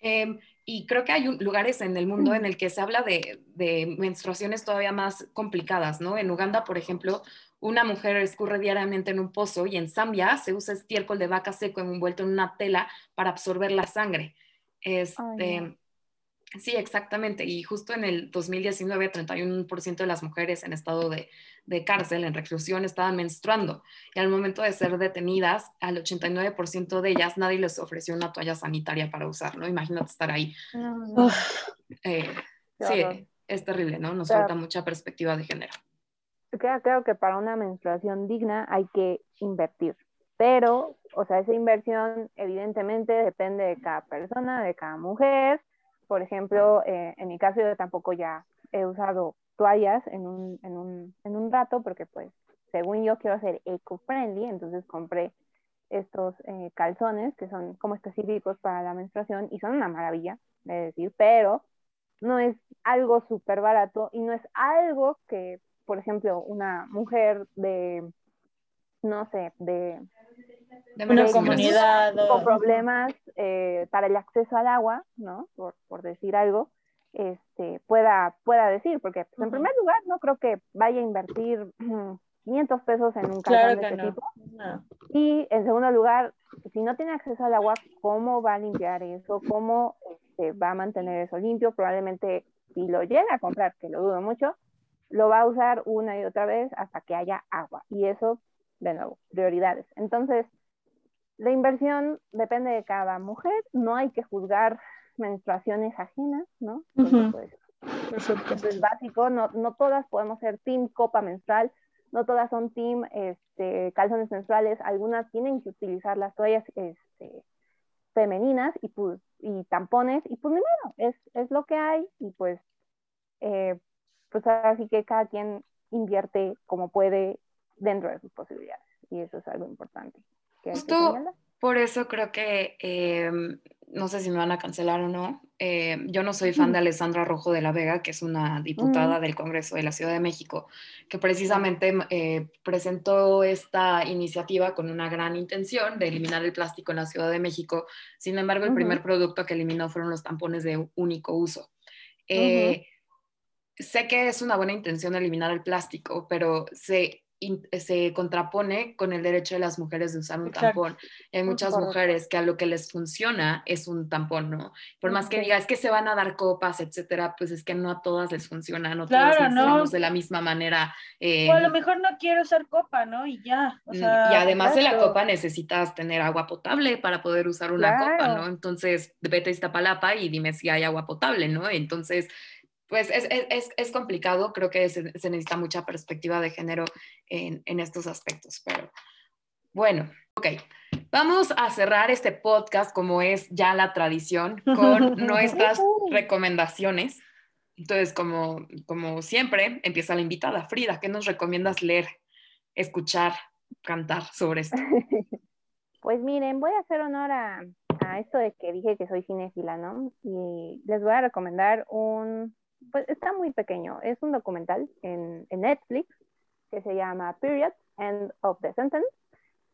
Em, y creo que hay lugares en el mundo en el que se habla de, menstruaciones todavía más complicadas, ¿no? En Uganda, por ejemplo, una mujer escurre diariamente en un pozo y en Zambia se usa estiércol de vaca seco envuelto en una tela para absorber la sangre. Este, Sí, exactamente. Y justo en el 2019, 31% de las mujeres en estado de, cárcel, en reclusión, estaban menstruando. Y al momento de ser detenidas, al 89% de ellas nadie les ofreció una toalla sanitaria para usar, ¿no? Imagínate estar ahí. Eh, sí, es terrible, ¿no? Nos falta mucha perspectiva de género. Creo, que para una menstruación digna hay que invertir. Pero, o sea, esa inversión evidentemente depende de cada persona, de cada mujer por ejemplo, eh, en mi caso yo tampoco ya he usado toallas en un, en un, en un rato porque pues según yo quiero ser eco-friendly, entonces compré estos eh, calzones que son como específicos para la menstruación y son una maravilla, de decir, pero no es algo súper barato y no es algo que, por ejemplo, una mujer de, no sé, de de una comunidad con problemas eh, para el acceso al agua, ¿no? Por, por, decir algo, este, pueda, pueda decir, porque pues, en primer lugar no creo que vaya a invertir 500 pesos en un calzón de este tipo. Y en segundo lugar, si no tiene acceso al agua, ¿cómo va a limpiar eso? ¿Cómo este, va a mantener eso limpio? Probablemente si lo llega a comprar, que lo dudo mucho, lo va a usar una y otra vez hasta que haya agua. Y eso, de nuevo, prioridades. Entonces, la inversión depende de cada mujer, no hay que juzgar menstruaciones ajenas, ¿no? Pues, eso es básico, no, no todas podemos ser team copa menstrual, no todas son team este, calzones menstruales, algunas tienen que utilizar las toallas este, femeninas y, pues, y tampones, y pues ni modo, es, es lo que hay, y pues, eh, pues así que cada quien invierte como puede dentro de sus posibilidades, y eso es algo importante. Justo por eso creo que, eh, no sé si me van a cancelar o no, eh, yo no soy fan de Alessandra Rojo de la Vega, que es una diputada del Congreso de la Ciudad de México, que precisamente eh, presentó esta iniciativa con una gran intención de eliminar el plástico en la Ciudad de México. Sin embargo, el primer producto que eliminó fueron los tampones de único uso. sé que es una buena intención eliminar el plástico, pero se se contrapone con el derecho de las mujeres de usar un tampón. hay muchas mujeres que a lo que les funciona es un tampón, ¿no? Por más que diga, es que se van a dar copas, etcétera, pues es que no a todas les funciona, no todas les de la misma manera. o a lo mejor no quiero usar copa, ¿no? Y ya. Mm, y además de la copa necesitas tener agua potable para poder usar una copa, ¿no? Entonces, vete a Iztapalapa y dime si hay agua potable, ¿no? Entonces, pues es, es, es, complicado, creo que se, se, necesita mucha perspectiva de género en, en, estos aspectos, pero bueno, ok. Vamos a cerrar este podcast como es ya la tradición con nuestras recomendaciones. Entonces, como, como siempre, empieza la invitada. Frida, ¿qué nos recomiendas leer, escuchar, cantar sobre esto? Pues miren, voy a hacer honor a, a esto de que dije que soy cinéfila, ¿no? Y les voy a recomendar un, pues está muy pequeño. Es un documental en, Netflix que se llama Period, End of the Sentence.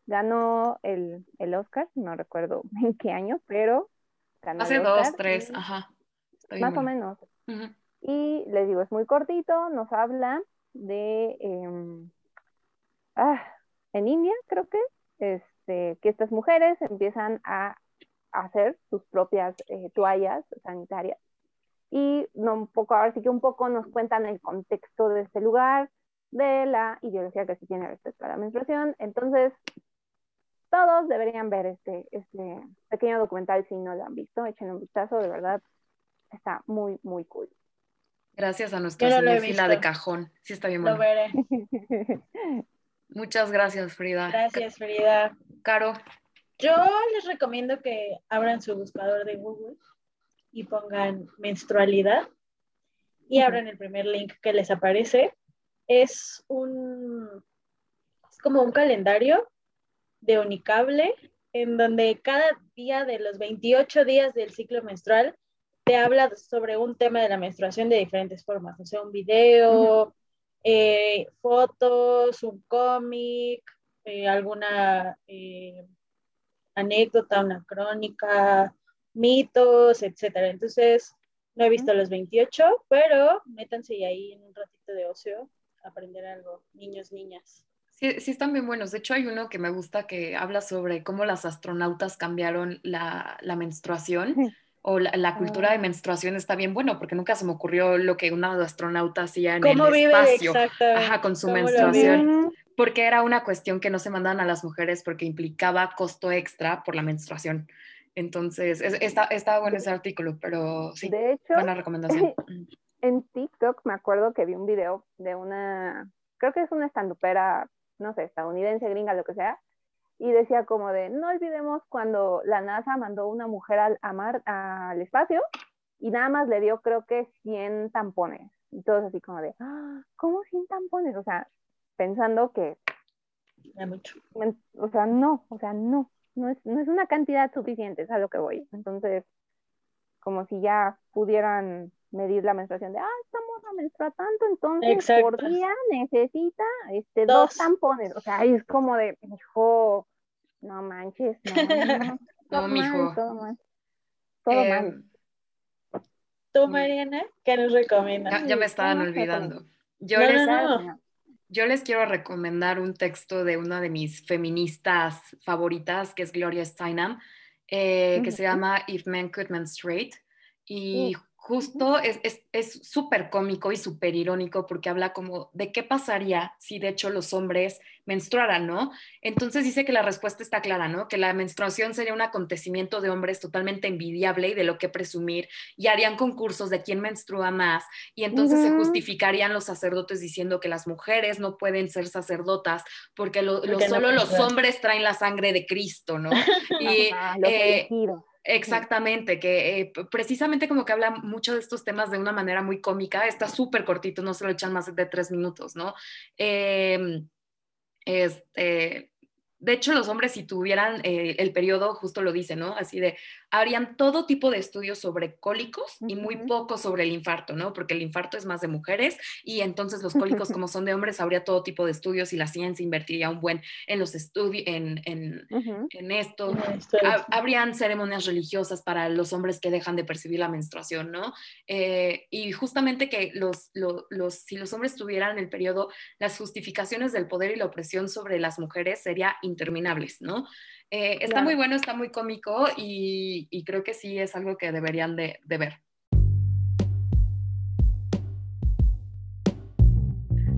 Ganó el, Oscar, no recuerdo en qué año, pero ganó Hace dos, tres, ajá. más o menos. Y les digo, es muy cortito, nos habla de, em, ah, en India creo que, este, que estas mujeres empiezan a hacer sus propias eh, toallas sanitarias y no, un poco, ahora sí que un poco nos cuentan el contexto de este lugar, de la ideología que se tiene respecto a la menstruación. Entonces, todos deberían ver este, este pequeño documental si no lo han visto, echen un vistazo, de verdad, está muy, muy cool. Gracias a nuestra no fila de cajón. Sí, está bien bueno. Lo veré. Muchas gracias, Frida. Gracias, Frida. Caro. Yo les recomiendo que abran su buscador de Google y pongan menstrualidad y abran el primer link que les aparece. Es un es como un calendario de unicable en donde cada día de los 28 días del ciclo menstrual te habla sobre un tema de la menstruación de diferentes formas, o sea, un video, eh, fotos, un cómic, eh, alguna eh, anécdota, una crónica, mitos, etcétera. Entonces, no he visto los 28, pero métanse ahí en un ratito de ocio a aprender algo, niños, niñas. Sí, sí, están bien buenos. De hecho, hay uno que me gusta que habla sobre cómo las astronautas cambiaron la, la menstruación o la, cultura de ah. menstruación está bien bueno, porque nunca se me ocurrió lo que una astronauta hacía en el espacio ajá, con su menstruación. Porque era una cuestión que no se mandaban a las mujeres porque implicaba costo extra por la menstruación. Entonces, está, está bueno ese artículo, pero sí, de hecho, buena recomendación. En TikTok me acuerdo que vi un video de una, creo que es una estandupera, no sé, estadounidense, gringa, lo que sea, y decía como de, no olvidemos cuando la NASA mandó una mujer al, al espacio y nada más le dio creo que 100 tampones. Y todos así como de, ah, ¿cómo 100 tampones? O sea, pensando que... mucho. O sea, no, o sea, no no es, no es una cantidad suficiente, es a lo que voy. Entonces, como si ya pudieran medir la menstruación de, ah, estamos a menstruar tanto, entonces por día necesita este, dos. tampones. O sea, es como de, hijo, no manches, no, no, todo mijo. todo mal. Todo eh, mal. ¿Tú, Mariana, qué nos recomiendas? Ya, me estaban olvidando. Yo les, yo les quiero recomendar un texto de una de mis feministas favoritas, que es Gloria Steinem, eh, que se llama If Men Could Menstruate. Y justo es súper cómico y súper irónico porque habla como de qué pasaría si de hecho los hombres menstruaran, ¿no? Entonces dice que la respuesta está clara, ¿no? Que la menstruación sería un acontecimiento de hombres totalmente envidiable y de lo que presumir y harían concursos de quién menstrua más y entonces se justificarían los sacerdotes diciendo que las mujeres no pueden ser sacerdotas porque, solo los hombres traen la sangre de Cristo, ¿no? Y, Exactamente, que eh, precisamente como que habla mucho de estos temas de una manera muy cómica, está súper cortito, no se lo echan más de tres minutos, ¿no? Em, este, de hecho, los hombres si tuvieran eh, el periodo, justo lo dice, ¿no? Así de, harían todo tipo de estudios sobre cólicos y muy poco sobre el infarto, ¿no? Porque el infarto es más de mujeres y entonces los cólicos como son de hombres, habría todo tipo de estudios y la ciencia invertiría un buen en los estudios, en, en, en, esto. habrían ceremonias religiosas para los hombres que dejan de percibir la menstruación, ¿no? Eh, y justamente que los, los, si los hombres tuvieran el periodo, las justificaciones del poder y la opresión sobre las mujeres sería interminables, ¿no? Eh, está muy bueno, está muy cómico y, creo que sí es algo que deberían de, ver.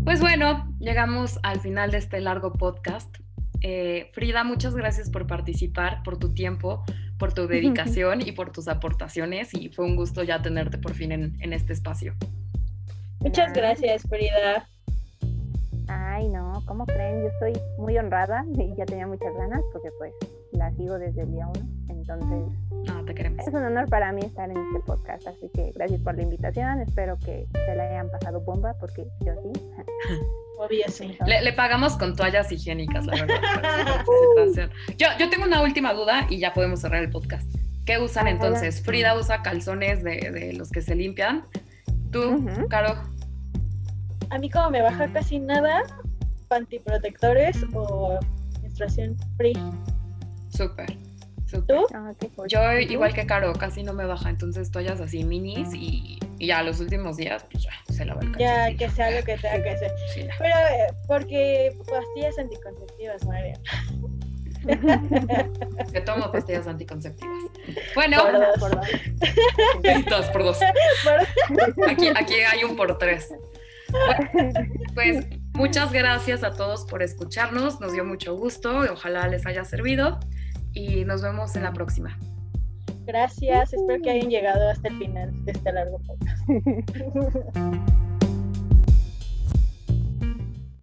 Pues bueno, llegamos al final de este largo podcast. Eh, Frida, muchas gracias por participar, por tu tiempo, por tu dedicación y por tus aportaciones y fue un gusto ya tenerte por fin en, en este espacio. Muchas gracias, Frida. Ay, no, ¿cómo creen? Yo estoy muy honrada y ya tenía muchas ganas porque pues la sigo desde el día uno. Entonces, no, te queremos. es un honor para mí estar en este podcast. Así que gracias por la invitación. Espero que se la hayan pasado bomba porque yo sí. Obvio, sí. Le, pagamos con toallas higiénicas, la verdad. yo, yo tengo una última duda y ya podemos cerrar el podcast. ¿Qué usan entonces? Frida usa calzones de, de los que se limpian. ¿Tú, Caro? a mí como me baja casi nada, pantiprotectores o menstruación free. Súper. ¿Tú? Ah, Yo igual que Caro, casi no me baja, entonces toallas así minis y, ya los últimimos días pues ya se lava el Ya, que sea lo que tenga que ser. Pero eh, porque pastillas anticonceptivas, María. que tomo pastillas anticonceptivas. Bueno, por dos. dos por dos. Aquí, aquí hay un por tres pues muchas gracias a todos por escucharnos, nos dio mucho gusto, ojalá les haya servido y nos vemos en la próxima. Gracias, espero que hayan llegado hasta el final de este largo podcast.